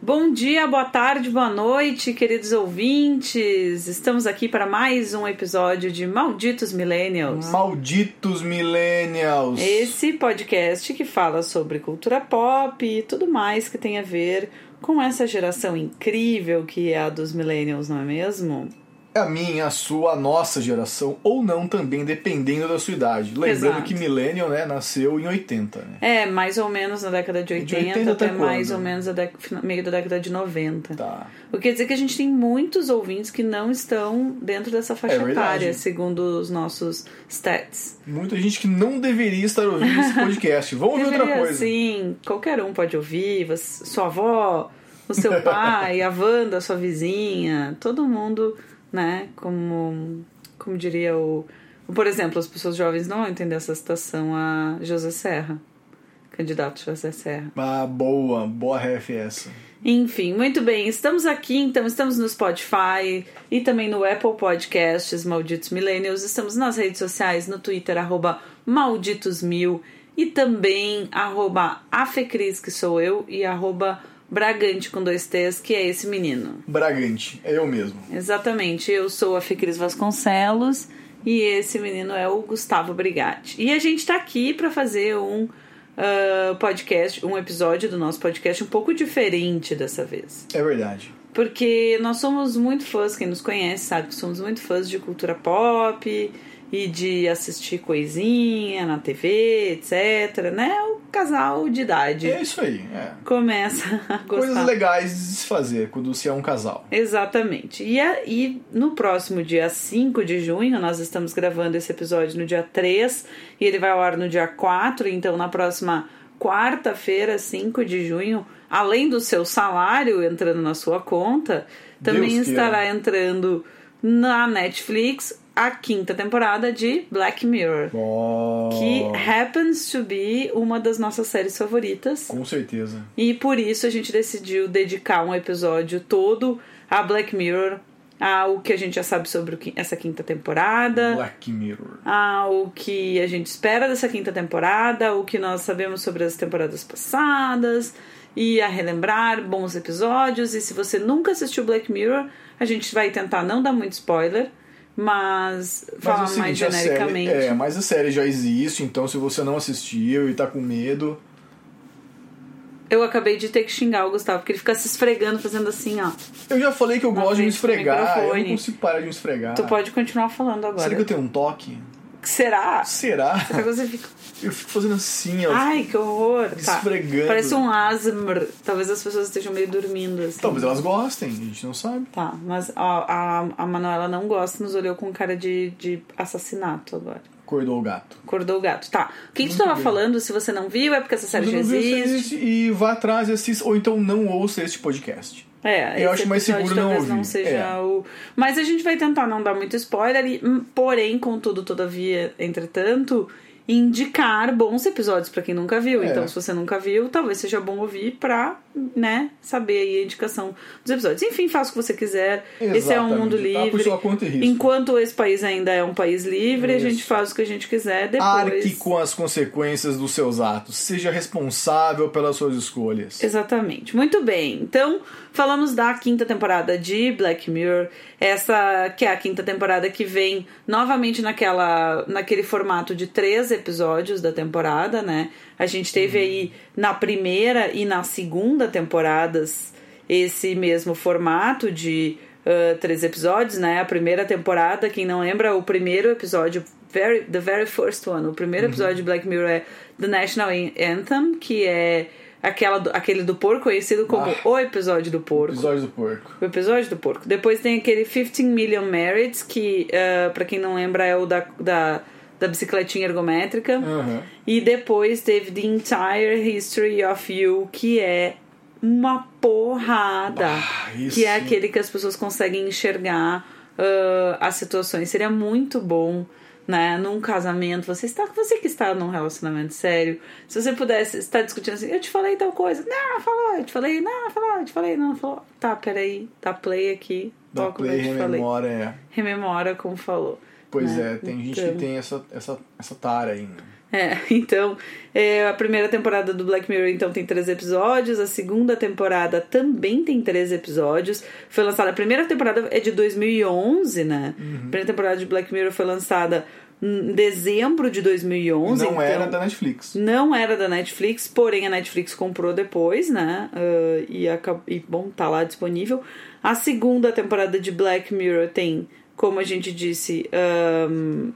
Bom dia, boa tarde, boa noite, queridos ouvintes. Estamos aqui para mais um episódio de Malditos Millennials. Malditos Millennials! Esse podcast que fala sobre cultura pop e tudo mais que tem a ver com essa geração incrível que é a dos Millennials, não é mesmo? A minha, a sua, a nossa geração, ou não também, dependendo da sua idade. Lembrando Exato. que Millennial né, nasceu em 80, né? É, mais ou menos na década de 80, De 80 até até mais ou menos a meio da década de 90. Tá. O que quer dizer que a gente tem muitos ouvintes que não estão dentro dessa faixa É etária, segundo os nossos stats. Muita gente que não deveria estar ouvindo esse podcast. Vamos ouvir outra coisa. Sim, qualquer um pode ouvir, sua avó, o seu pai, a Wanda, sua vizinha, todo mundo, né? Como, como diria o. Por exemplo, as pessoas jovens não vão entender essa citação a José Serra, candidato José Serra. Ah, boa, boa ref essa. Enfim, muito bem. Estamos aqui, então, estamos no Spotify e também no Apple Podcasts, Malditos Millennials. Estamos nas redes sociais, no Twitter, arroba malditosmil e também arroba afecris, que sou eu, e arroba bragante com dois T's, que é esse menino. Bragante, é eu mesmo. Exatamente, eu sou a Fecris Vasconcelos e esse menino é o Gustavo Brigatti. E a gente tá aqui para fazer um ah, podcast, um episódio do nosso podcast um pouco diferente dessa vez. É verdade. Porque nós somos muito fãs, quem nos conhece sabe que somos muito fãs de cultura pop e de assistir coisinha na TV, etc, né? O casal de idade É isso aí. É. começa a gostar. Coisas legais de se fazer quando se é um casal. Exatamente. E, a- e no próximo dia 5 de junho, nós estamos gravando esse episódio no dia 3 e ele vai ao ar no dia 4, então na próxima quarta-feira, 5 de junho, além do seu salário entrando na sua conta, também Deus estará entrando na Netflix a quinta temporada de Black Mirror. Oh, Que happens to be uma das nossas séries favoritas. Com certeza. E por isso a gente decidiu dedicar um episódio todo a Black Mirror, ao que a gente já sabe sobre essa quinta temporada, Black Mirror. ao que a gente espera dessa quinta temporada, o que nós sabemos sobre as temporadas passadas, e a relembrar bons episódios. E se você nunca assistiu Black Mirror, a gente vai tentar não dar muito spoiler, mas, falar Mas é mais seguinte, a série, genericamente. é, mas a série já existe, então se você não assistiu e tá com medo, Eu acabei de ter que xingar o Gustavo, porque ele fica se esfregando, fazendo assim, ó. eu já falei que eu gosto de me esfregar, eu não consigo parar de me esfregar. Tu pode continuar falando agora. Será que eu tenho um toque? Será? Será? Você fica. Eu fico fazendo assim, ó. Ai, que horror! Tá. Esfregando. Parece um asmr. Talvez as pessoas estejam meio dormindo assim. Talvez elas gostem, a gente não sabe. Tá, mas ó, a, a Manuela não gosta, nos olhou com cara de, de assassinato agora. Acordou o gato. Acordou o gato. Tá. O que, que tu tava falando? Se você não viu, é porque essa série já existe. existe e vá atrás e assista, ou então não ouça este podcast. É, Eu acho mais seguro não talvez não ouvir. seja É. o. Mas a gente vai tentar não dar muito spoiler, e, hum, porém, contudo, todavia, entretanto, indicar bons episódios pra quem nunca viu. É. Então, se você nunca viu, talvez seja bom ouvir pra, né, saber aí a indicação dos episódios. Enfim, faça o que você quiser. Esse é um Exatamente. mundo Tá livre. Enquanto esse país ainda é um país livre, a Isso. gente faz o que a gente quiser depois. Arque com as consequências dos seus atos. Seja responsável pelas suas escolhas. Exatamente. Muito bem. Então, falamos da quinta temporada de Black Mirror. Essa que é a quinta temporada que vem novamente naquela, naquele formato de três episódios da temporada, né? A gente teve aí na primeira e na segunda temporadas esse mesmo formato de ah, três episódios, né? A primeira temporada, quem não lembra, o primeiro episódio, very, the very first one, o primeiro episódio de Black Mirror é The National Anthem, que é aquela do- aquele do porco, conhecido como Ah. o episódio do porco. Episódio do porco. O episódio do porco. Depois tem aquele 15 Million Merits, que, ah, pra quem não lembra, é o da, da, da bicicletinha ergométrica. Aham. E depois teve The Entire History of You, que é uma porrada. Ah, isso. que é aquele que as pessoas conseguem enxergar ah, as situações. Seria muito bom, né? Num casamento, você está, você que está num relacionamento sério, se você pudesse estar discutindo assim, eu te falei tal coisa, não, falou, eu te falei, não, falou, eu te falei, não, falou. Tá, peraí, dá play aqui, Da toca o que Play eu te falei. rememora, é. Rememora como falou. Pois né? é, tem gente Então- que tem essa, essa, essa tara ainda. É, então, é, a primeira temporada do Black Mirror então tem três episódios, a segunda temporada também tem três episódios. Foi lançada, a primeira temporada é de 2011, né? Uhum. A primeira temporada de Black Mirror foi lançada em dezembro de 2011. Não então, era da Netflix. Não era da Netflix, porém a Netflix comprou depois, né? Uh, e, acab... e, bom, tá lá disponível. A segunda temporada de Black Mirror tem, como a gente disse, um...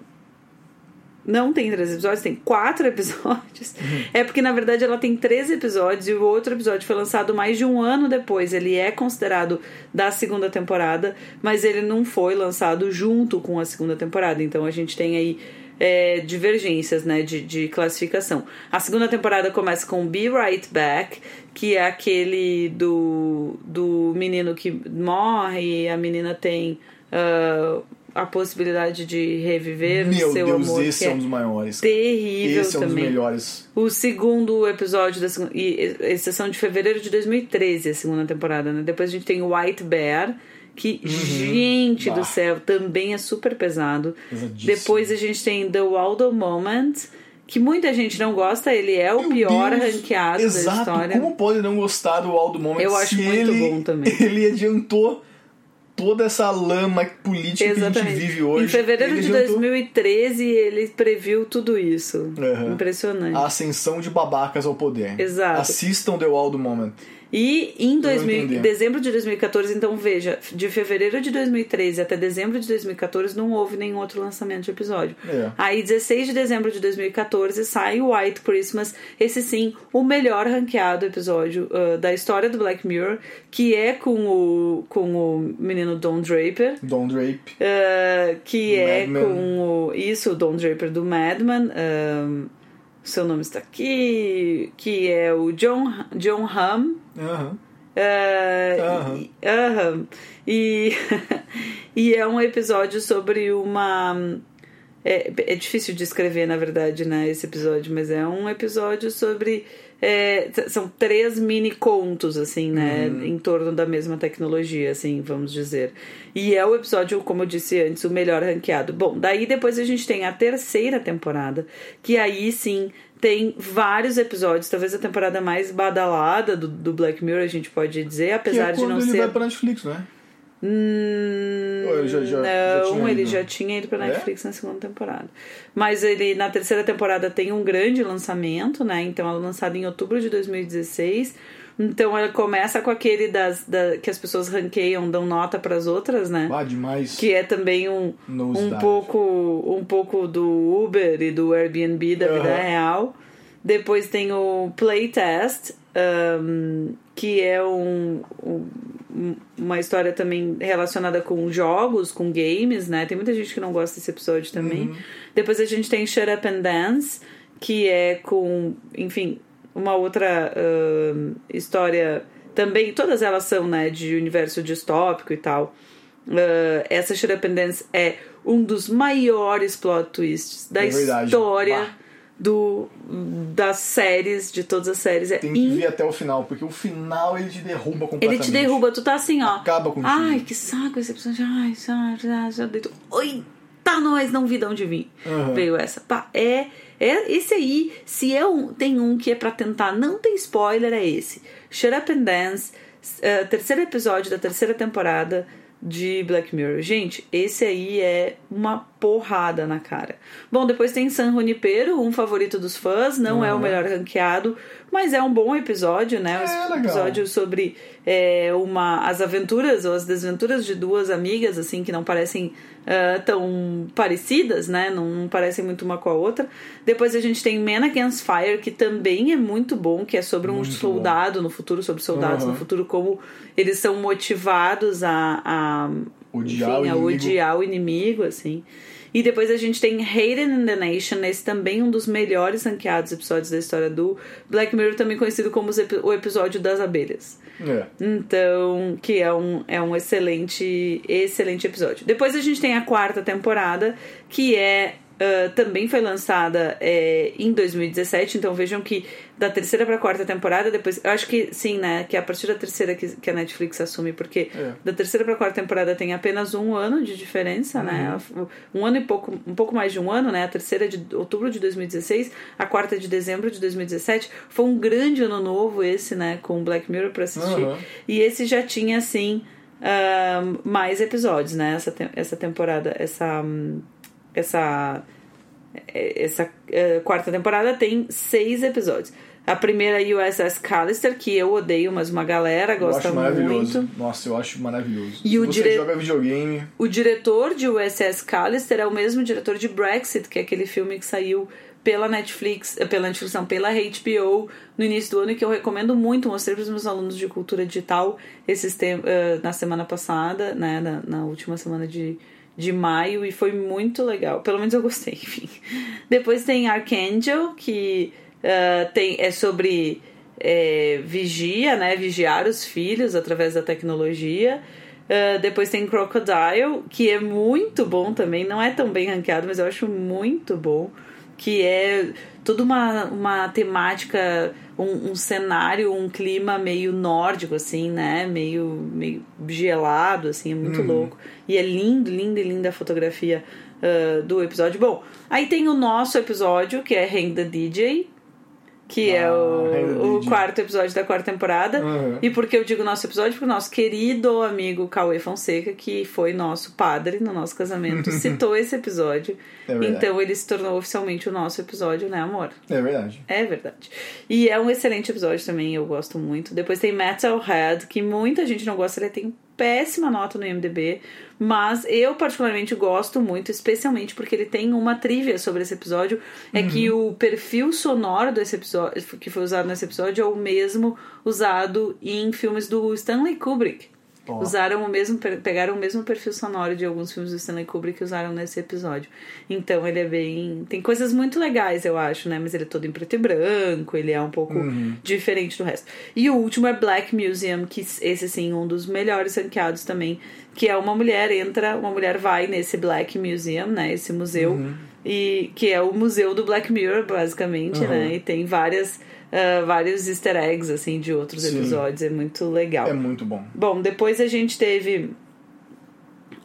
não tem três episódios, tem quatro episódios. Uhum. É porque, na verdade, ela tem três episódios e o outro episódio foi lançado mais de um ano depois. Ele é considerado da segunda temporada, mas ele não foi lançado junto com a segunda temporada. Então a gente tem aí é, divergências né, de, de classificação. A segunda temporada começa com Be Right Back, que é aquele do, do menino que morre e a menina tem uh, a possibilidade de reviver Meu o seu Deus, amor. esse que é um dos maiores. terrível Esse é um dos também. melhores. O segundo episódio da segunda, e, exceção de fevereiro de 2013, a segunda temporada, né? Depois a gente tem White Bear, que, gente Uhum. Bah. do céu, também é super pesado. Depois a gente tem The Waldo Moment, que muita gente não gosta, ele é o Meu pior Deus, ranqueado Exato. da história. Como pode não gostar do Aldo Moment Eu acho muito ele, bom também. Ele adiantou toda essa lama política que a gente vive hoje. Em fevereiro de adiantou 2013, ele previu tudo isso. Uhum. Impressionante. A ascensão de babacas ao poder. Exato. Assistam The Waldo Moment. E em 2000, entender. dezembro de 2014, então veja, de fevereiro de 2013 até dezembro de 2014 não houve nenhum outro lançamento de episódio. É. Aí, 16 de dezembro de 2014, sai o White Christmas, esse sim, o melhor ranqueado episódio uh, da história do Black Mirror, que é com o, com o menino Don Draper. Don Drape. Uh, que é Madman. com o. Isso, o Don Draper do Madman. um, seu nome está aqui. Que é o John, John Hamm. Aham. Uh, e-. E, e é um episódio sobre uma. É, é difícil de escrever, na verdade, né, esse episódio, mas é um episódio sobre. É, são três mini contos, assim, né, Uhum. em torno da mesma tecnologia, assim, vamos dizer. E é o episódio, como eu disse antes, o melhor ranqueado. Bom, daí depois a gente tem a terceira temporada, que aí sim tem vários episódios, talvez a temporada mais badalada do, do Black Mirror, a gente pode dizer, Que apesar é de não ele ser. vai pra Netflix, né? Hum, ele já- já- já não, tinha ele já tinha ido pra É? Netflix na segunda temporada. Mas ele na terceira temporada tem um grande lançamento, né? Então ela é lançada em outubro de 2016. Então ela começa com aquele das da, que as pessoas ranqueiam, dão nota pras outras, né? Ah, demais. Que é também um, um dive. pouco um pouco do Uber e do Airbnb da vida Aham. real. Depois tem o Playtest, um, que é um, um- uma história também relacionada com jogos, com games, né? Tem muita gente que não gosta desse episódio também. Depois a gente tem Shut Up and Dance, que é com, enfim, uma outra um, história também. Todas elas são, né, de universo distópico e tal. Uh, essa Shut Up and Dance é um dos maiores plot twists da É história Bah. Do, das séries, de todas as séries. É Tem que in- ver até o final, porque o final ele te derruba Ele completamente. te derruba, tu tá assim, ó. Acaba contigo. Ai, que saco esse episódio. Ai, já, já, já deito. Oi, tá nós, não vi de onde vim. Aham. Veio essa. Pá, é, é esse aí. Se é um, tem um que é pra tentar não ter spoiler, é esse. Shut Up and Dance, eh, terceiro episódio da terceira temporada de Black Mirror. Gente, esse aí é uma porrada na cara. Bom, depois tem San Junipero, um favorito dos fãs, não é o Uhum. melhor ranqueado, mas é um bom episódio, né? É, um legal. episódio sobre é, uma as aventuras ou as desventuras de duas amigas assim que não parecem ah, tão parecidas, né? Não, não parecem muito uma com a outra. Depois a gente tem Man Against Fire, que também é muito bom, que é sobre um Muito soldado no futuro, sobre soldados Aham. no futuro, como eles são motivados a, a Odiar enfim, o a odiar o inimigo, assim. E depois a gente tem Hayden in the Nation, esse também um dos melhores ranqueados episódios da história do Black Mirror, também conhecido como o episódio das abelhas. É. Então, que é um, é um excelente, excelente episódio. Depois a gente tem a quarta temporada, que é Uh, também foi lançada é, em 2017, então vejam que da terceira para a quarta temporada, depois. Eu acho que sim, né? Que é a partir da terceira que, que a Netflix assume, porque É. da terceira para a quarta temporada tem apenas um ano de diferença, né? Um ano e pouco, um pouco mais de um ano, né? A terceira é de outubro de 2016, a quarta é de dezembro de 2017. Foi um grande ano novo esse, né? Com Black Mirror para assistir. Aham. E esse já tinha, assim, ahn, mais episódios, né? Essa, essa temporada, essa. hum, Essa. eh, Essa eh, quarta temporada tem seis episódios. A primeira é USS Callister, que eu odeio, mas uma galera Eu gosta acho maravilhoso. muito. Nossa, eu acho maravilhoso. E Se o você dire- joga videogame, O diretor de USS Callister é o mesmo diretor de Brexit, que é aquele filme que saiu pela Netflix, eh, pela Netflix, não, pela HBO no início do ano e que eu recomendo muito. Mostrei para os meus alunos de cultura digital esses tem, eh, na semana passada, né, na, na última semana de, de maio e foi muito legal. Pelo menos eu gostei, enfim. Depois tem Archangel, que eh, tem, é sobre eh, vigia, né, vigiar os filhos através da tecnologia. Uh, depois tem Crocodile, que é muito bom também. Não é tão bem ranqueado, mas eu acho muito bom. Que é toda uma, uma temática, um, um cenário, um clima meio nórdico, assim, né? Meio, meio gelado, assim, é muito louco. E é lindo, lindo e linda a fotografia uh, do episódio. Bom, aí tem o nosso episódio, que é the DJ, que é Ah, o, the o DJ. quarto episódio da quarta temporada. Uhum. E por que eu digo nosso episódio? Porque o nosso querido amigo Cauê Fonseca, que foi nosso padre no nosso casamento, citou esse episódio. É então ele se tornou oficialmente o nosso episódio, né, amor? é verdade. É verdade. E é um excelente episódio também, eu gosto muito. Depois tem Metalhead, que muita gente não gosta, ele tem péssima nota no IMDb, mas eu particularmente gosto muito, especialmente porque ele tem uma trivia sobre esse episódio, é que o perfil sonoro desse episódio, que foi usado nesse episódio, é o mesmo usado em filmes do Stanley Kubrick. Usaram o mesmo, pegaram o mesmo perfil sonoro de alguns filmes do Stanley Kubrick que usaram nesse episódio. Então ele é bem. Tem coisas muito legais, eu acho, né? Mas ele é todo em preto e branco, ele é um pouco diferente do resto. E o último é Black Museum, que esse sim, um dos melhores ranqueados também. Que é uma mulher entra, uma mulher vai nesse Black Museum, né? Esse museu. E que é o museu do Black Mirror, basicamente, Uhum. né? E tem várias. Ah, vários easter eggs assim de outros Sim. episódios é muito legal É muito bom. Bom, depois a gente teve.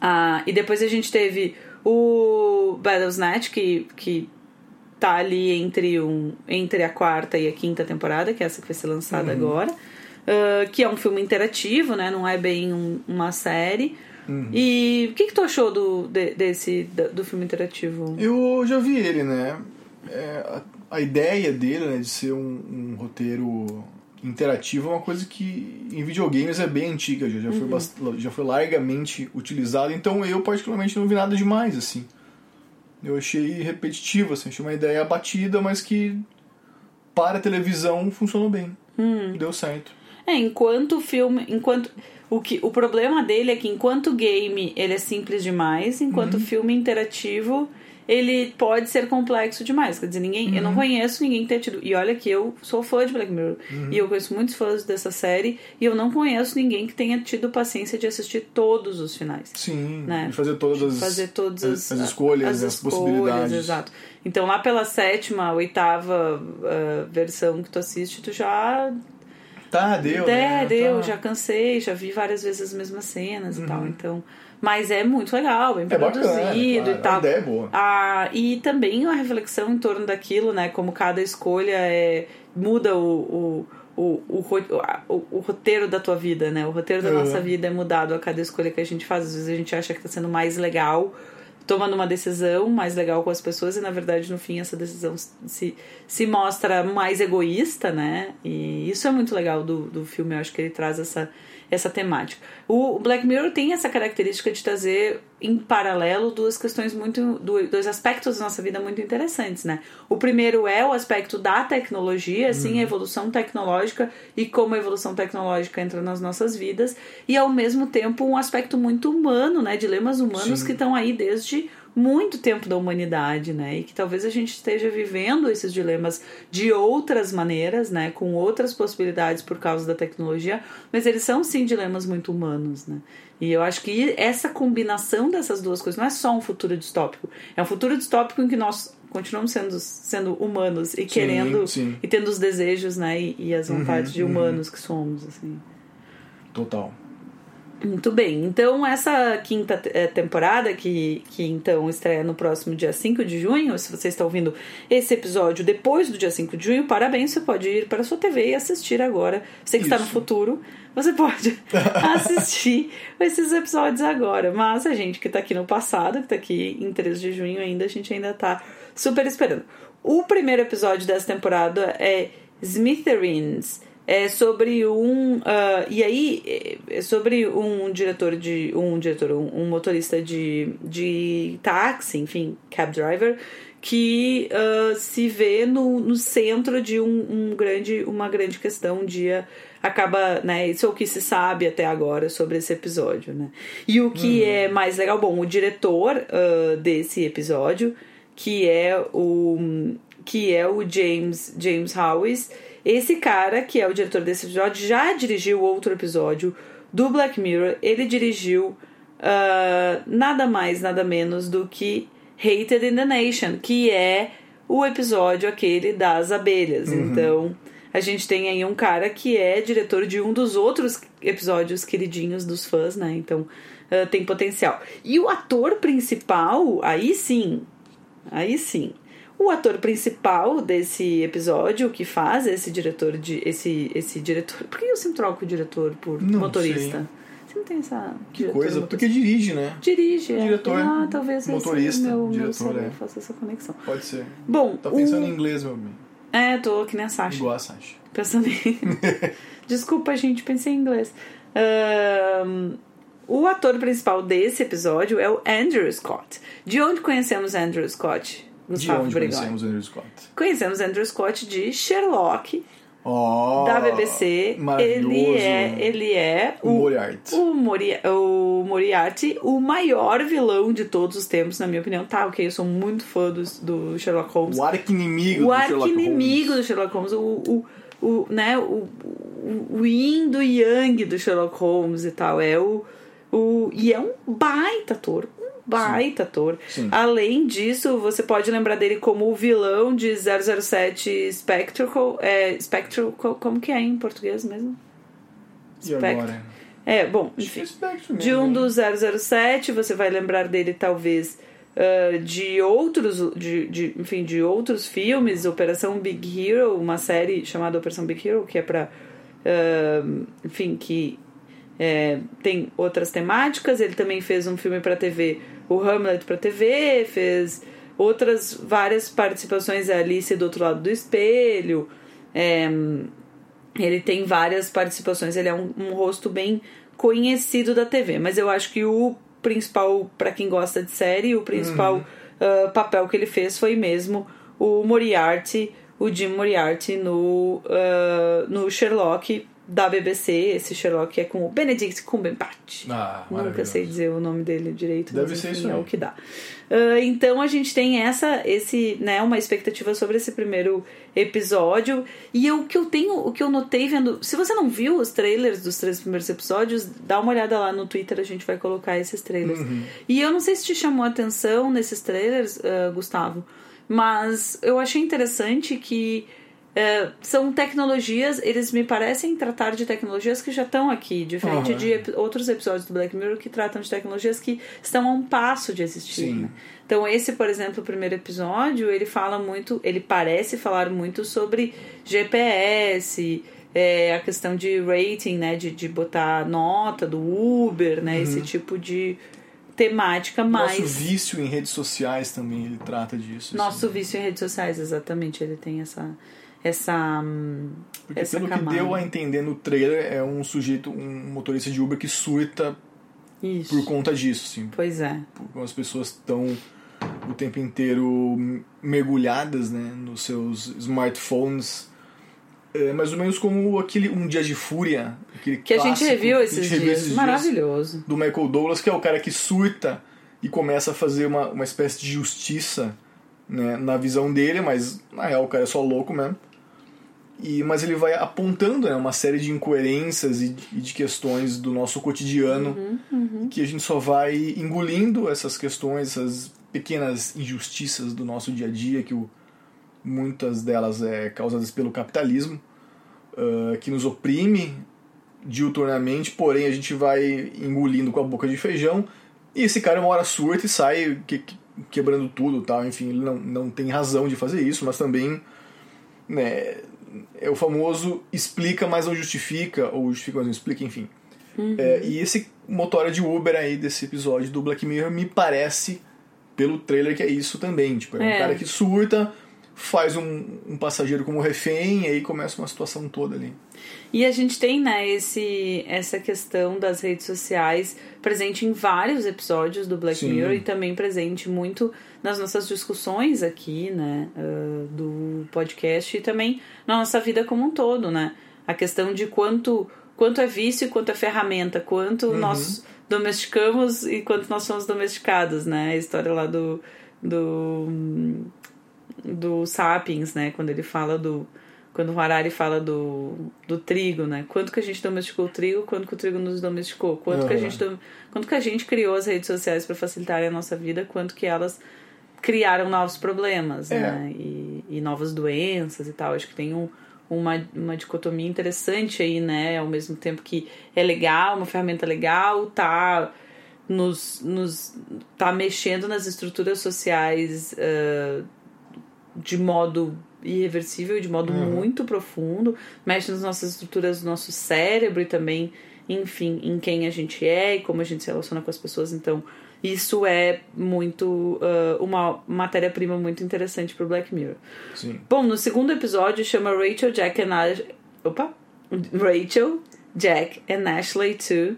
Ah, e depois a gente teve o Battlesnatch, que, que tá ali entre, um, entre a quarta e a quinta temporada, que é essa que vai ser lançada agora. Ah, que é um filme interativo, né? Não é bem um- uma série. E o que, que tu achou do, de- desse, da- do filme interativo? Eu já vi ele, né? É, a, ideia dele, né, de ser um, um roteiro interativo é uma coisa que em videogames é bem antiga, já, já, foi, bast- já foi largamente utilizado, então eu particularmente não vi nada demais, assim. Eu achei repetitivo, assim, achei uma ideia batida, mas que para a televisão funcionou bem. Deu certo. É, enquanto o filme. Enquanto. O, que, o problema dele é que enquanto game ele é simples demais, enquanto filme interativo ele pode ser complexo demais. Quer dizer, ninguém, eu não conheço ninguém que tenha tido. E olha que eu sou fã de Black Mirror. E eu conheço muitos fãs dessa série. E eu não conheço ninguém que tenha tido paciência de assistir todos os finais. Sim, Né? e fazer todas as, fazer todas as, as, as escolhas, as, as, possibilidades. Exato. Então lá pela sétima, oitava ah, versão que tu assiste, tu já Tá, deu. é, né? deu, Tá. já cansei, já vi várias vezes as mesmas cenas e tal. Então, mas é muito legal, bem. É produzido bacana, e claro, tal. a ideia é boa. Ah, e também a reflexão em torno daquilo, né? Como cada escolha é, muda o, o, o, o, o, roteiro da tua vida, né? O roteiro da Uhum. nossa vida é mudado a cada escolha que a gente faz. Às vezes a gente acha que tá sendo mais legal tomando uma decisão mais legal com as pessoas e na verdade no fim essa decisão se, se mostra mais egoísta, né? E isso é muito legal do, do filme, eu acho que ele traz essa, essa temática. O Black Mirror tem essa característica de trazer em paralelo duas questões muito. dois aspectos da nossa vida muito interessantes, né? O primeiro é o aspecto da tecnologia, assim, a evolução tecnológica e como a evolução tecnológica entra nas nossas vidas, e ao mesmo tempo um aspecto muito humano, né? Dilemas humanos Sim. que estão aí desde muito tempo da humanidade, né? E que talvez a gente esteja vivendo esses dilemas de outras maneiras, né? Com outras possibilidades por causa da tecnologia, mas eles são sim dilemas muito humanos, né? E eu acho que essa combinação dessas duas coisas não é só um futuro distópico, é um futuro distópico em que nós continuamos sendo, sendo humanos e Sim, querendo sim. e tendo os desejos, né? E, e as vontades de uhum. humanos que somos, assim. Total. Muito bem, então essa quinta eh, temporada, que, que então estreia no próximo dia 5 de junho, se você está ouvindo esse episódio depois do dia 5 de junho, parabéns, você pode ir para a sua TV e assistir agora. Você que está no Isso. futuro, você pode assistir esses episódios agora. Mas a gente que está aqui no passado, que está aqui em 13 de junho ainda, a gente ainda está super esperando. O primeiro episódio dessa temporada é Smithereens. É sobre um. ah, e aí, é- sobre um diretor de. Um diretor, um, um motorista de, de táxi, enfim, cab driver, que ah, se vê no, no centro de um, um grande, uma grande questão. Um dia acaba, né? Isso é o que se sabe até agora sobre esse episódio, né? E o que é mais legal, bom, o diretor ah, desse episódio, que é o que é o James James Howes. Esse cara, que é o diretor desse episódio, já dirigiu outro episódio do Black Mirror. Ele dirigiu ah, nada mais, nada menos do que Hated in the Nation, que é o episódio aquele das abelhas. Então, a gente tem aí um cara que é diretor de um dos outros episódios queridinhos dos fãs, né? Então, ah, tem potencial. E o ator principal, aí sim, Aí sim. O ator principal desse episódio, que faz esse diretor de. esse, esse diretor. Por que eu sempre troco o diretor por Não motorista? Você não tem essa. Que coisa, motorista? porque dirige, né? Dirige, é. Diretor, Ah, talvez motorista, esse meu, meu diretor, cérebro é. faça essa conexão. Pode ser. Bom, Tá pensando o... em inglês, meu bem. É, tô que nem a Sasha. Igual a Sasha. Pensando em. Desculpa, gente, pensei em inglês. Ahn, o ator principal desse episódio é o Andrew Scott. De onde conhecemos Andrew Scott? De Gustavo onde Brigoni. conhecemos o Andrew Scott? Conhecemos Andrew Scott de Sherlock, Oh, da BBC. Maravilhoso. Ele é, ele é O Moriarty. o, Mori, o Moriarty, o maior vilão de todos os tempos, na minha opinião. Tá, ok, eu sou muito fã do, do Sherlock Holmes. O arqui-inimigo o do Sherlock arqui-inimigo Holmes. do Sherlock Holmes, o, o, o, né, o, o, o yin do yang do Sherlock Holmes e tal. É o, o, e é um baita ator, um baita ator. Sim. Além disso, você pode lembrar dele como o vilão de 007 Spectacle. É, Spectacle, como que é em português mesmo? E Spectre. agora? É, bom, enfim. é Spectre De um dos 007, você vai lembrar dele talvez ah, de outros, de, de, enfim, de outros filmes, Operação Big Hero, uma série chamada Operação Big Hero, que é pra, ah, enfim, que é, tem outras temáticas. Ele também fez um filme pra TV, o Hamlet pra TV, fez outras várias participações, Alice do outro lado do espelho. É, ele tem várias participações, ele é um, um rosto bem conhecido da TV, mas eu acho que o principal, pra quem gosta de série, o principal ah, papel que ele fez foi mesmo o Moriarty, o Jim Moriarty no, ah, no Sherlock da BBC. Esse Sherlock é com o Benedict Cumberbatch. Ah, Nunca sei dizer o nome dele direito, Deve mas ser enfim, isso é o que dá. Ah, então a gente tem essa, esse, né, uma expectativa sobre esse primeiro episódio. E eu, o que eu tenho, o que eu notei vendo. Se você não viu os trailers dos três primeiros episódios, dá uma olhada lá no Twitter, a gente vai colocar esses trailers. Uhum. E eu não sei se te chamou a atenção nesses trailers, ah, Gustavo, mas eu achei interessante que. É, são tecnologias, eles me parecem tratar de tecnologias que já estão aqui, diferente Aham. de ep- outros episódios do Black Mirror que tratam de tecnologias que estão a um passo de existir. Né? Então, esse, por exemplo, o primeiro episódio, ele fala muito, ele parece falar muito sobre GPS, é, a questão de rating, né? De, de botar nota do Uber, né? Esse tipo de temática mais. Nosso vício em redes sociais também, ele trata disso. Nosso assim. vício em redes sociais, exatamente. Ele tem essa. Essa. hum, Porque essa pelo camada. que deu a entender no trailer, é um sujeito, um motorista de Uber que surta por conta disso, assim. Pois é. Porque as pessoas estão o tempo inteiro mergulhadas né, nos seus smartphones. É mais ou menos como aquele Um Dia de Fúria. Aquele Que a gente reviu esses gente reviu dias. Maravilhoso. do Michael Douglas, que é o cara que surta e começa a fazer uma, uma espécie de justiça né, na visão dele, mas na real o cara é só louco mesmo. E, mas ele vai apontando né, uma série de incoerências e, e de questões do nosso cotidiano Uhum, uhum. que a gente só vai engolindo essas questões, essas pequenas injustiças do nosso dia a dia, que o, muitas delas é causadas pelo capitalismo, ah, que nos oprime diuturnamente, porém a gente vai engolindo com a boca de feijão, e esse cara uma hora surta e sai que- que- quebrando tudo tal, enfim, ele não, não tem razão de fazer isso, mas também né, é o famoso explica, mas não justifica, ou justifica, mas não explica, enfim. É, e esse motora de Uber aí desse episódio do Black Mirror me parece, pelo trailer, que é isso também. Tipo, é, um É. cara que surta, faz um, um passageiro como refém, e aí começa uma situação toda ali. E a gente tem, né, esse, essa questão das redes sociais presente em vários episódios do Black Sim. Mirror e também presente muito nas nossas discussões aqui, né, ah, do podcast e também na nossa vida como um todo, né? A questão de quanto, quanto é vício e quanto é ferramenta, quanto nós domesticamos e quanto nós somos domesticados, né? A história lá do, do, do Sapiens, né? Quando ele fala do quando o Harari fala do, do trigo, né? Quanto que a gente domesticou o trigo, quanto que o trigo nos domesticou, quanto que a Aham. gente quanto que a gente criou as redes sociais para facilitarem a nossa vida, quanto que elas criaram novos problemas, É. né? E, e novas doenças e tal. Acho que tem um, uma, uma dicotomia interessante aí, né? Ao mesmo tempo que é legal, uma ferramenta legal, tá nos, nos tá mexendo nas estruturas sociais ah, de modo irreversível, de modo uhum. muito profundo, mexe nas nossas estruturas do nosso cérebro e também, enfim, em quem a gente é e como a gente se relaciona com as pessoas. Então, isso é muito uh, uma matéria-prima muito interessante para o Black Mirror. Sim. Bom, no segundo episódio chama Rachel, Jack and Ash... opa, Rachel, Jack and Ashley too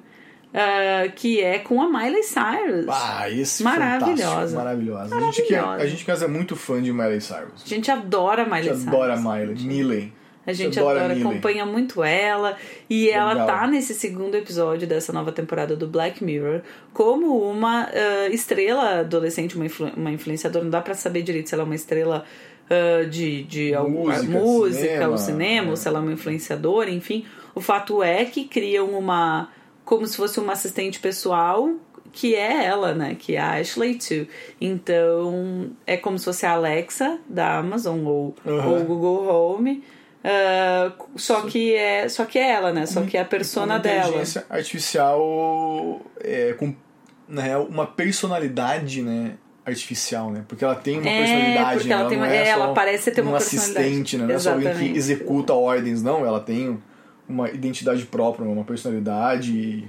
uh, que é com a Miley Cyrus. Ah, esse maravilhosa. maravilhosa. Maravilhosa. A gente, que é, a gente casa é muito fã de Miley Cyrus. A gente adora Miley Miley a gente adora Miley. Miley. A gente adora, adora acompanha muito ela. E Legal. ela tá nesse segundo episódio dessa nova temporada do Black Mirror como uma uh, estrela adolescente, uma, influ uma influenciadora. Não dá pra saber direito se ela é uma estrela uh, de, de música, alguma música, cinema, ou cinema, é. ou se ela é uma é. influenciadora, enfim. O fato é que criam uma como se fosse uma assistente pessoal. Que é ela, né? Que é a Ashley too. Então, é como se fosse a Alexa da Amazon ou, o Google Home. Ah, só que é só que é ela, né? Só que é a persona uma dela. inteligência artificial é, com, na real, uma personalidade, né? Artificial, né? Porque ela tem uma É, personalidade, né? ela não uma- é só ela parece ter uma um assistente, né? Não é só alguém que executa ordens, não. Ela tem uma identidade própria, uma personalidade. E,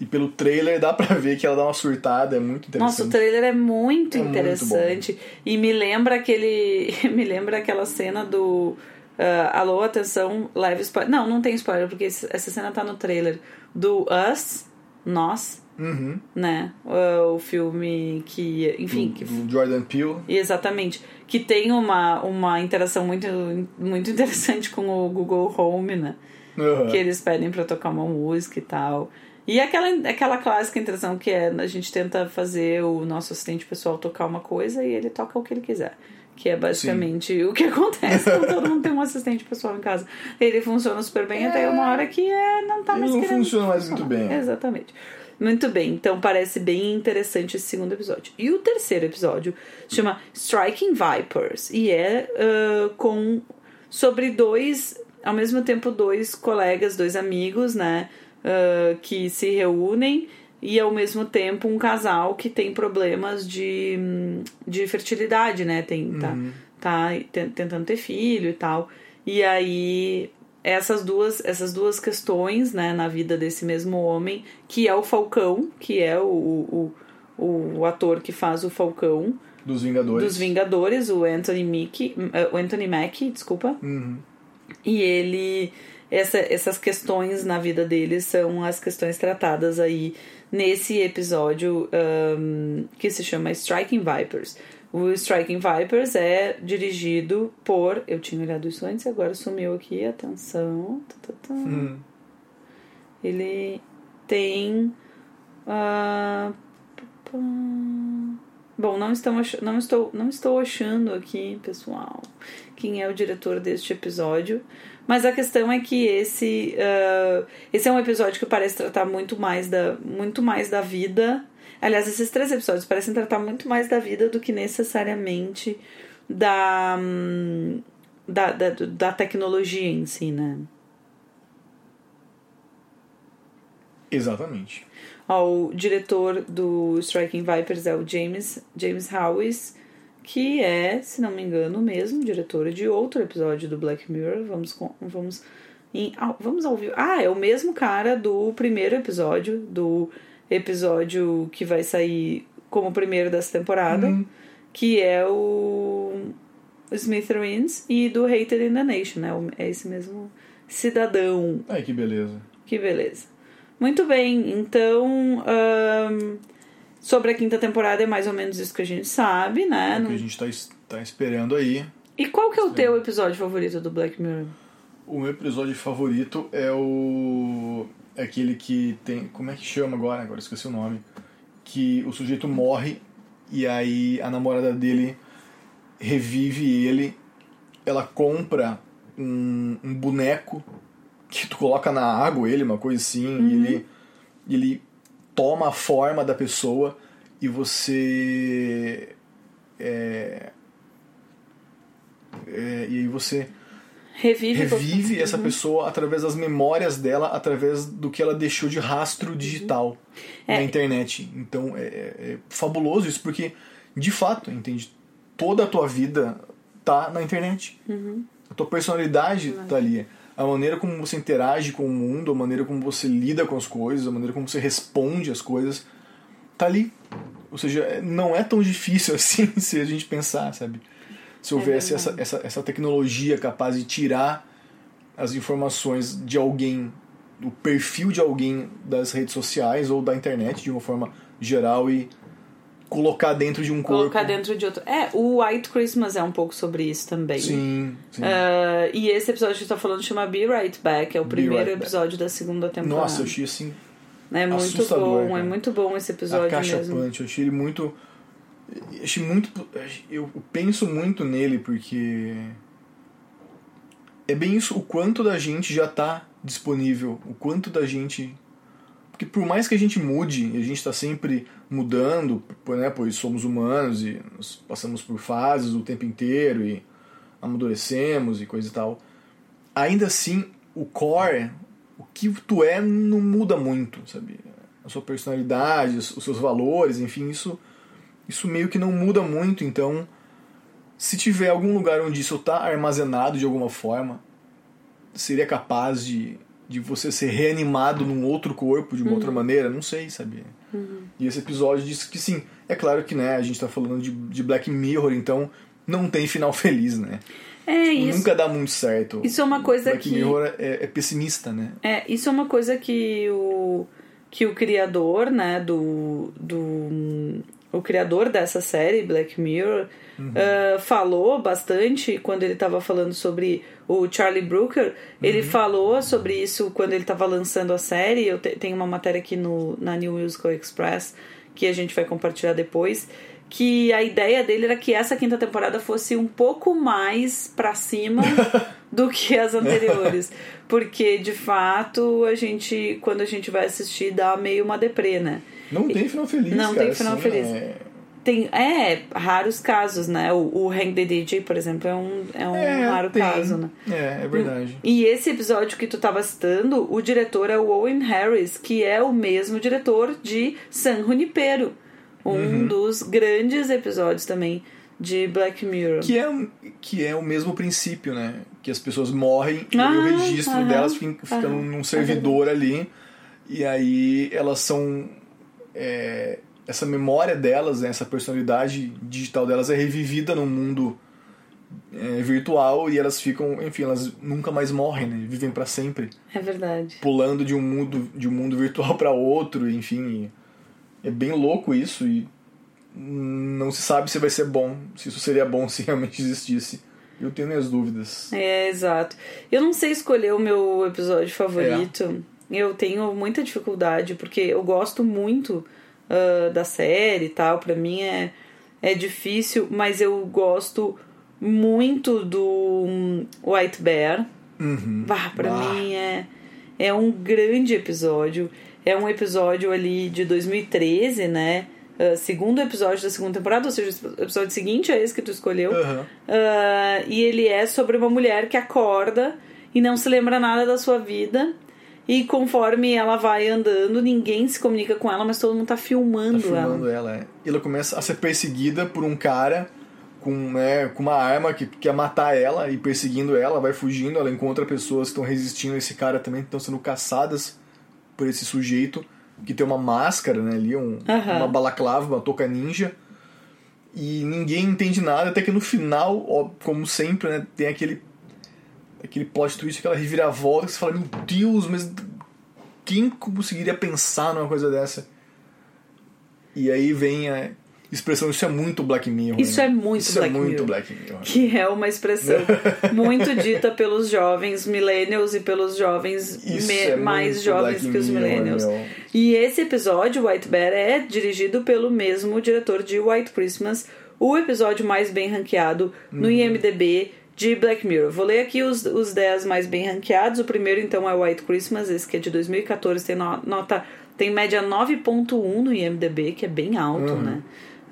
e pelo trailer dá pra ver que ela dá uma surtada, é muito interessante. Nossa, o trailer é muito É muito interessante. e me lembra aquele. me lembra aquela cena do. ah, alô, atenção, leve spoiler. Não, não tem spoiler, porque essa cena tá no trailer. Do Us, Nós, Uhum. né? Ah, o filme que. Enfim, do, que do Jordan Peele. Exatamente. Que tem uma, uma interação muito, muito interessante com o Google Home, né? Uhum. Que eles pedem pra tocar uma música e tal. E aquela, aquela clássica interação que é a gente tenta fazer o nosso assistente pessoal tocar uma coisa e ele toca o que ele quiser. Que é basicamente o que acontece quando todo mundo tem um assistente pessoal em casa. Ele funciona super bem até uma hora que é, não tá Ele mais não querendo funciona mais muito bem. Exatamente. Muito bem, então parece bem interessante esse segundo episódio. E o terceiro episódio se chama Striking Vipers e é ah, com sobre dois, ao mesmo tempo dois colegas, dois amigos, né, ah, que se reúnem e ao mesmo tempo um casal que tem problemas de, de fertilidade, né, tem tá, tá te- tentando ter filho e tal. E aí essas duas essas duas questões né na vida desse mesmo homem que é o Falcão que é o, o, o, o ator que faz o Falcão Dos Vingadores. dos Vingadores o Anthony Mackie eh, o Anthony Mackie desculpa Uhum. E ele essa, essas questões na vida dele são as questões tratadas aí nesse episódio ahn, que se chama Striking Vipers. O Striking Vipers é dirigido por. Eu tinha olhado isso antes e agora sumiu aqui. Atenção. Tá, tá, tá. Hum. Ele tem. pá, Bom, não, ach... não, estou, não estou achando aqui, pessoal, quem é o diretor deste episódio. Mas a questão é que esse, uh, esse é um episódio que parece tratar muito mais da, muito mais da vida. Aliás, esses três episódios parecem tratar muito mais da vida do que necessariamente da, hum, da, da, da tecnologia em si, né? Exatamente. Ó, o diretor do Striking Vipers é o James, James Howes, que é, se não me engano, mesmo diretor de outro episódio do Black Mirror. Vamos vamos em, vamos ao vivo. Ah, é o mesmo cara do primeiro episódio, do episódio que vai sair como o primeiro dessa temporada, uhum. que é o Smithereens e do Hated in the Nation, né? É esse mesmo cidadão. Ai, que beleza. Que beleza. Muito bem, então. Um, sobre a quinta temporada é mais ou menos isso que a gente sabe, né? É o que a gente tá, tá esperando aí. E qual que é o teu episódio favorito do Black Mirror? O meu episódio favorito é o. É aquele que tem. Como é que chama agora? Agora esqueci o nome. Que o sujeito morre e aí a namorada dele revive ele. Ela compra um, um boneco que tu coloca na água ele, uma coisa assim, uhum. e ele, ele toma a forma da pessoa e você. É, é, e aí você revive, revive essa uhum. pessoa através das memórias dela, através do que ela deixou de rastro digital uhum. na é. internet. Então é, é, é, fabuloso isso, porque de fato, entende? Toda a tua vida tá na internet. Uhum. A tua personalidade tá ali a maneira como você interage com o mundo, a maneira como você lida com as coisas, a maneira como você responde às coisas, tá ali. Ou seja, não é tão difícil assim se a gente pensar, sabe? Se houvesse é essa, essa, essa tecnologia capaz de tirar as informações de alguém, o perfil de alguém das redes sociais ou da internet de uma forma geral e colocar dentro de um corpo. Colocar dentro de outro. É, o White Christmas é um pouco sobre isso também. Sim. sim. Uh, e esse episódio que a gente tá falando chama Be Right Back, é o Be primeiro right episódio back. da segunda temporada. Nossa, eu achei assim. É muito bom, cara. é muito bom esse episódio. A caixa mesmo. Punch, eu achei ele muito. Achei muito. Eu penso muito nele porque. É bem isso, o quanto da gente já tá disponível, o quanto da gente porque por mais que a gente mude, e a gente está sempre mudando, né, pois somos humanos e passamos por fases o tempo inteiro e amadurecemos e coisa e tal, ainda assim o core, o que tu é, não muda muito, sabe? A sua personalidade, os seus valores, enfim, isso, isso meio que não muda muito. Então, se tiver algum lugar onde isso está armazenado de alguma forma, seria capaz de de você ser reanimado num outro corpo de uma uhum. outra maneira, não sei, sabe? Uhum. E esse episódio disse que sim. É claro que né, a gente tá falando de, de Black Mirror, então não tem final feliz, né? É isso. Nunca dá muito certo. Isso é uma coisa Black que. Black Mirror é, é, pessimista, né? É, isso é uma coisa que o que o criador, né, do, do o criador dessa série Black Mirror uhum. uh, falou bastante quando ele estava falando sobre o Charlie Brooker, uhum. ele falou sobre isso quando ele estava lançando a série. Eu te, tenho uma matéria aqui no, na New Musical Express que a gente vai compartilhar depois. Que a ideia dele era que essa quinta temporada fosse um pouco mais pra cima do que as anteriores. Porque, de fato, a gente, quando a gente vai assistir, dá meio uma deprê, né? Não tem final feliz. Não cara, tem final assim, feliz. É tem é raros casos né o, o Hang the DJ por exemplo é um é um é, raro tem. caso né é é verdade e esse episódio que tu tava citando o diretor é o Owen Harris que é o mesmo diretor de San Junipero um uhum. dos grandes episódios também de Black Mirror que é que é o mesmo princípio né que as pessoas morrem ah, e o registro aham, delas fica, fica aham, num servidor aham. ali e aí elas são é, essa memória delas, né, essa personalidade digital delas é revivida no mundo é, virtual e elas ficam, enfim, elas nunca mais morrem, né? Vivem para sempre. É verdade. Pulando de um mundo de um mundo virtual para outro, enfim. É bem louco isso e não se sabe se vai ser bom, se isso seria bom se realmente existisse. Eu tenho minhas dúvidas. É, exato. Eu não sei escolher o meu episódio favorito. É. Eu tenho muita dificuldade porque eu gosto muito uh, da série e tal. Pra mim é, é difícil, mas eu gosto muito do um, White Bear. Uhum. Bah, pra Bah. mim é, é um grande episódio. É um episódio ali de 2013, né? Uh, segundo episódio da segunda temporada, ou seja, o episódio seguinte é esse que tu escolheu. Aham. Uh, e ele é sobre uma mulher que acorda e não se lembra nada da sua vida. E conforme ela vai andando, ninguém se comunica com ela, mas todo mundo tá filmando, Tá filmando ela, é. E ela começa a ser perseguida por um cara com, né, com uma arma que quer matar ela e perseguindo ela, vai fugindo, ela encontra pessoas que estão resistindo a esse cara também, que estão sendo caçadas por esse sujeito, que tem uma máscara, né, ali, um, Aham. uma balaclava, uma touca ninja. E ninguém entende nada, até que no final, ó, como sempre, né, tem aquele aquele plot twist, aquela reviravolta que você fala, meu Deus, mas quem conseguiria pensar numa coisa dessa? E aí vem a expressão, isso é muito Black Mirror. Isso né? é muito isso Black é muito Mirror. Black Mirror. Que é uma expressão muito dita pelos jovens millennials e pelos jovens é mais jovens Black que os Mirror, millennials. meu. E esse episódio, White Bear, é dirigido pelo mesmo diretor de White Christmas, o episódio mais bem ranqueado no Uhum. IMDB de Black Mirror. Vou ler aqui os, os 10 mais bem ranqueados. O primeiro, então, é White Christmas, esse que é de 2014, tem no- nota. Tem média 9.1 no IMDB, que é bem alto, Uhum. né?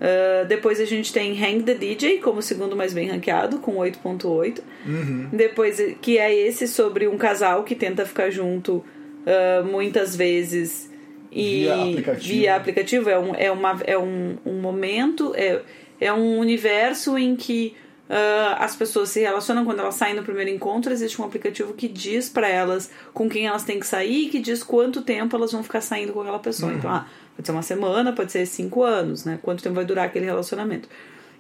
Uh, depois a gente tem Hang the DJ como segundo mais bem ranqueado, com 8.8. Uhum. Depois, que é esse sobre um casal que tenta ficar junto uh, muitas vezes e Via aplicativo. via aplicativo. É um, é uma, é um, um momento, é, é um universo em que uh, as pessoas se relacionam quando elas saem no primeiro encontro. Existe um aplicativo que diz pra elas com quem elas têm que sair e que diz quanto tempo elas vão ficar saindo com aquela pessoa. Então, ah, pode ser uma semana, pode ser cinco anos, né? Quanto tempo vai durar aquele relacionamento.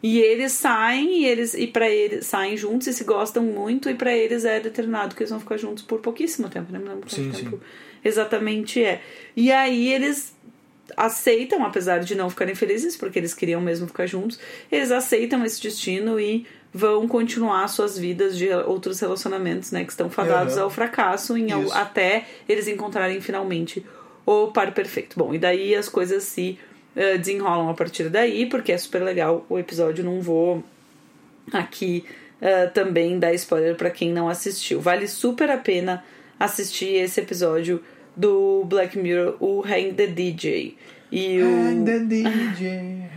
E eles saem e eles e para eles saem juntos e se gostam muito e pra eles é determinado que eles vão ficar juntos por pouquíssimo tempo, né? Não lembro quanto Sim, tempo sim. exatamente é. E aí eles aceitam, apesar de não ficarem felizes, porque eles queriam mesmo ficar juntos, eles aceitam esse destino e vão continuar suas vidas de outros relacionamentos, né, que estão fadados Aham. ao fracasso em Isso. até eles encontrarem finalmente o par perfeito. Bom, e daí as coisas se eh, desenrolam a partir daí, porque é super legal o episódio, não vou aqui eh, também dar spoiler pra quem não assistiu. Vale super a pena assistir esse episódio do Black Mirror, o Hang the DJ. E o, Hang the DJ,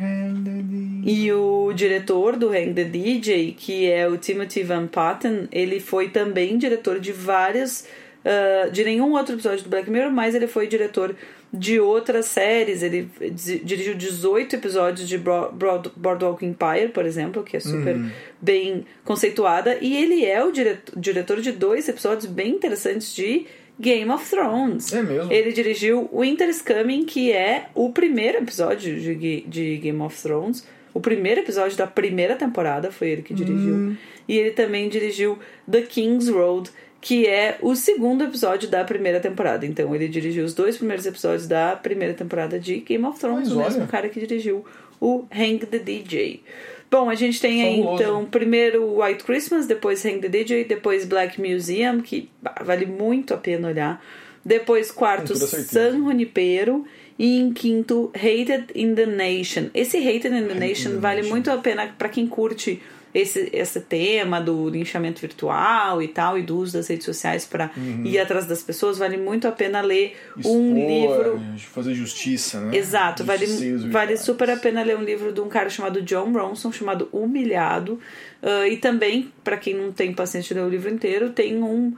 hang the DJ. e o diretor do Hang the DJ, que é o Timothy Van Patten, ele foi também diretor de vários. Ah, de nenhum outro episódio do Black Mirror, mas ele foi diretor de outras séries. Ele di- dirigiu 18 episódios de Boardwalk Empire, por exemplo, que é super bem conceituada. E ele é o diretor, de dois episódios bem interessantes de Game of Thrones. É mesmo? Ele dirigiu Winter's Coming, que é o primeiro episódio de, de Game of Thrones. O primeiro episódio da primeira temporada foi ele que dirigiu. Hum. E ele também dirigiu The King's Road, que é o segundo episódio da primeira temporada. Então ele dirigiu os dois primeiros episódios da primeira temporada de Game of Thrones, o mesmo cara que dirigiu o Hang the DJ. Bom, a gente tem aí Fabuloso. então primeiro White Christmas, depois Hang the DJ, depois Black Museum, que bah, vale muito a pena olhar. Depois quarto. San Junipero e em quinto Hated in the Nation. Esse Hated in the Hated Nation in the vale Nation. muito a pena para quem curte esse, esse tema do linchamento virtual e tal, e do uso das redes sociais para ir atrás das pessoas, vale muito a pena ler um Expor, livro. Fazer justiça, né? Exato, vale, vale super a pena ler um livro de um cara chamado John Bronson, chamado Humilhado. Ah, e também, para quem não tem paciência de ler o livro inteiro, tem um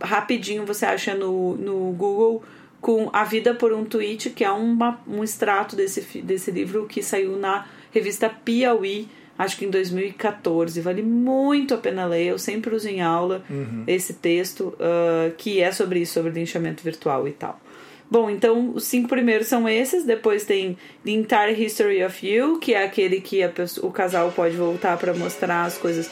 rapidinho você acha no, no Google com A Vida por um Tweet, que é uma, um extrato desse, desse livro que saiu na revista Piauí, acho que em 2014. Vale muito a pena ler, eu sempre uso em aula esse texto, ah, que é sobre isso, sobre linchamento virtual e tal. Bom, então os cinco primeiros são esses. Depois tem The Entire History of You, que é aquele que a o casal pode voltar para mostrar as coisas.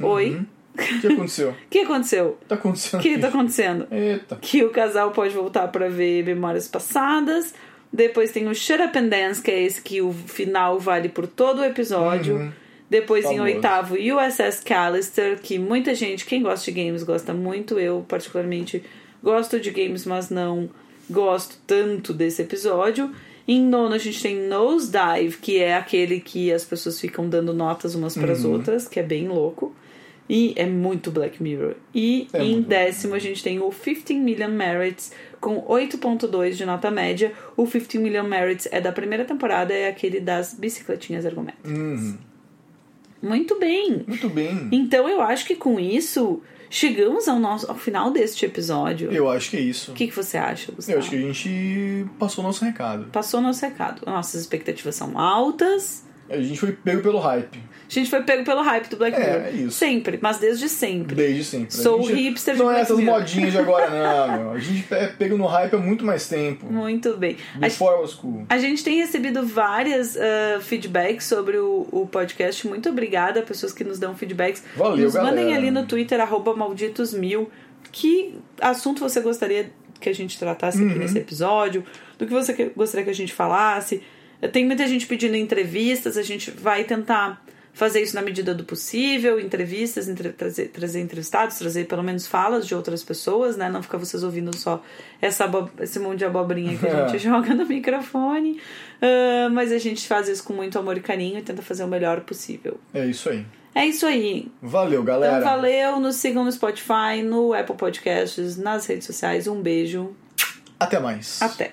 Oi? O que aconteceu? O que aconteceu? Tá acontecendo O que tá acontecendo? Eita. Que o casal pode voltar para ver memórias passadas. Depois tem o Shut Up and Dance, que é esse que o final vale por todo o episódio. Uhum. Depois em Famoso. oitavo, USS Callister, que muita gente, quem gosta de games, gosta muito. Eu, particularmente, gosto de games, mas não gosto tanto desse episódio. Em nono a gente tem Nosedive, que é aquele que as pessoas ficam dando notas umas para as Uhum. outras, que é bem louco. E é muito Black Mirror. E É em décimo a gente tem o 15 Million Merits com 8.2 de nota média. O 15 Million Merits é da primeira temporada, é aquele das bicicletinhas ergométricas. Uhum. Muito bem. Muito bem. Então eu acho que com isso chegamos ao nosso ao final deste episódio. Eu acho que é isso. O que, que você acha, Gustavo? Eu acho que a gente passou o nosso recado. Passou nosso recado. Nossas expectativas são altas. A gente foi pego pelo hype. A gente foi pego pelo hype do Black É, Mirror. é isso. Sempre, mas desde sempre. Desde sempre. A Sou gente hipster de Não é essas Mirror. modinhas de agora, não, meu. A gente é pego no hype há muito mais tempo. Muito bem. A, Before I was cool. a gente tem recebido várias ah, feedbacks sobre o, o podcast. Muito obrigada a pessoas que nos dão feedbacks. Valeu, nos mandem galera. ali no Twitter, arroba malditosmil. Que assunto você gostaria que a gente tratasse Uhum. aqui nesse episódio? Do que você gostaria que a gente falasse? Tem muita gente pedindo entrevistas, a gente vai tentar fazer isso na medida do possível, entrevistas, entre- trazer, trazer entrevistados, trazer pelo menos falas de outras pessoas, né? Não ficar vocês ouvindo só essa esse monte de abobrinha que a gente joga no microfone. Ah, mas a gente faz isso com muito amor e carinho e tenta fazer o melhor possível. É isso aí. É isso aí. Valeu, galera. Então valeu, nos sigam no Spotify, no Apple Podcasts, nas redes sociais. Um beijo. Até mais. Até.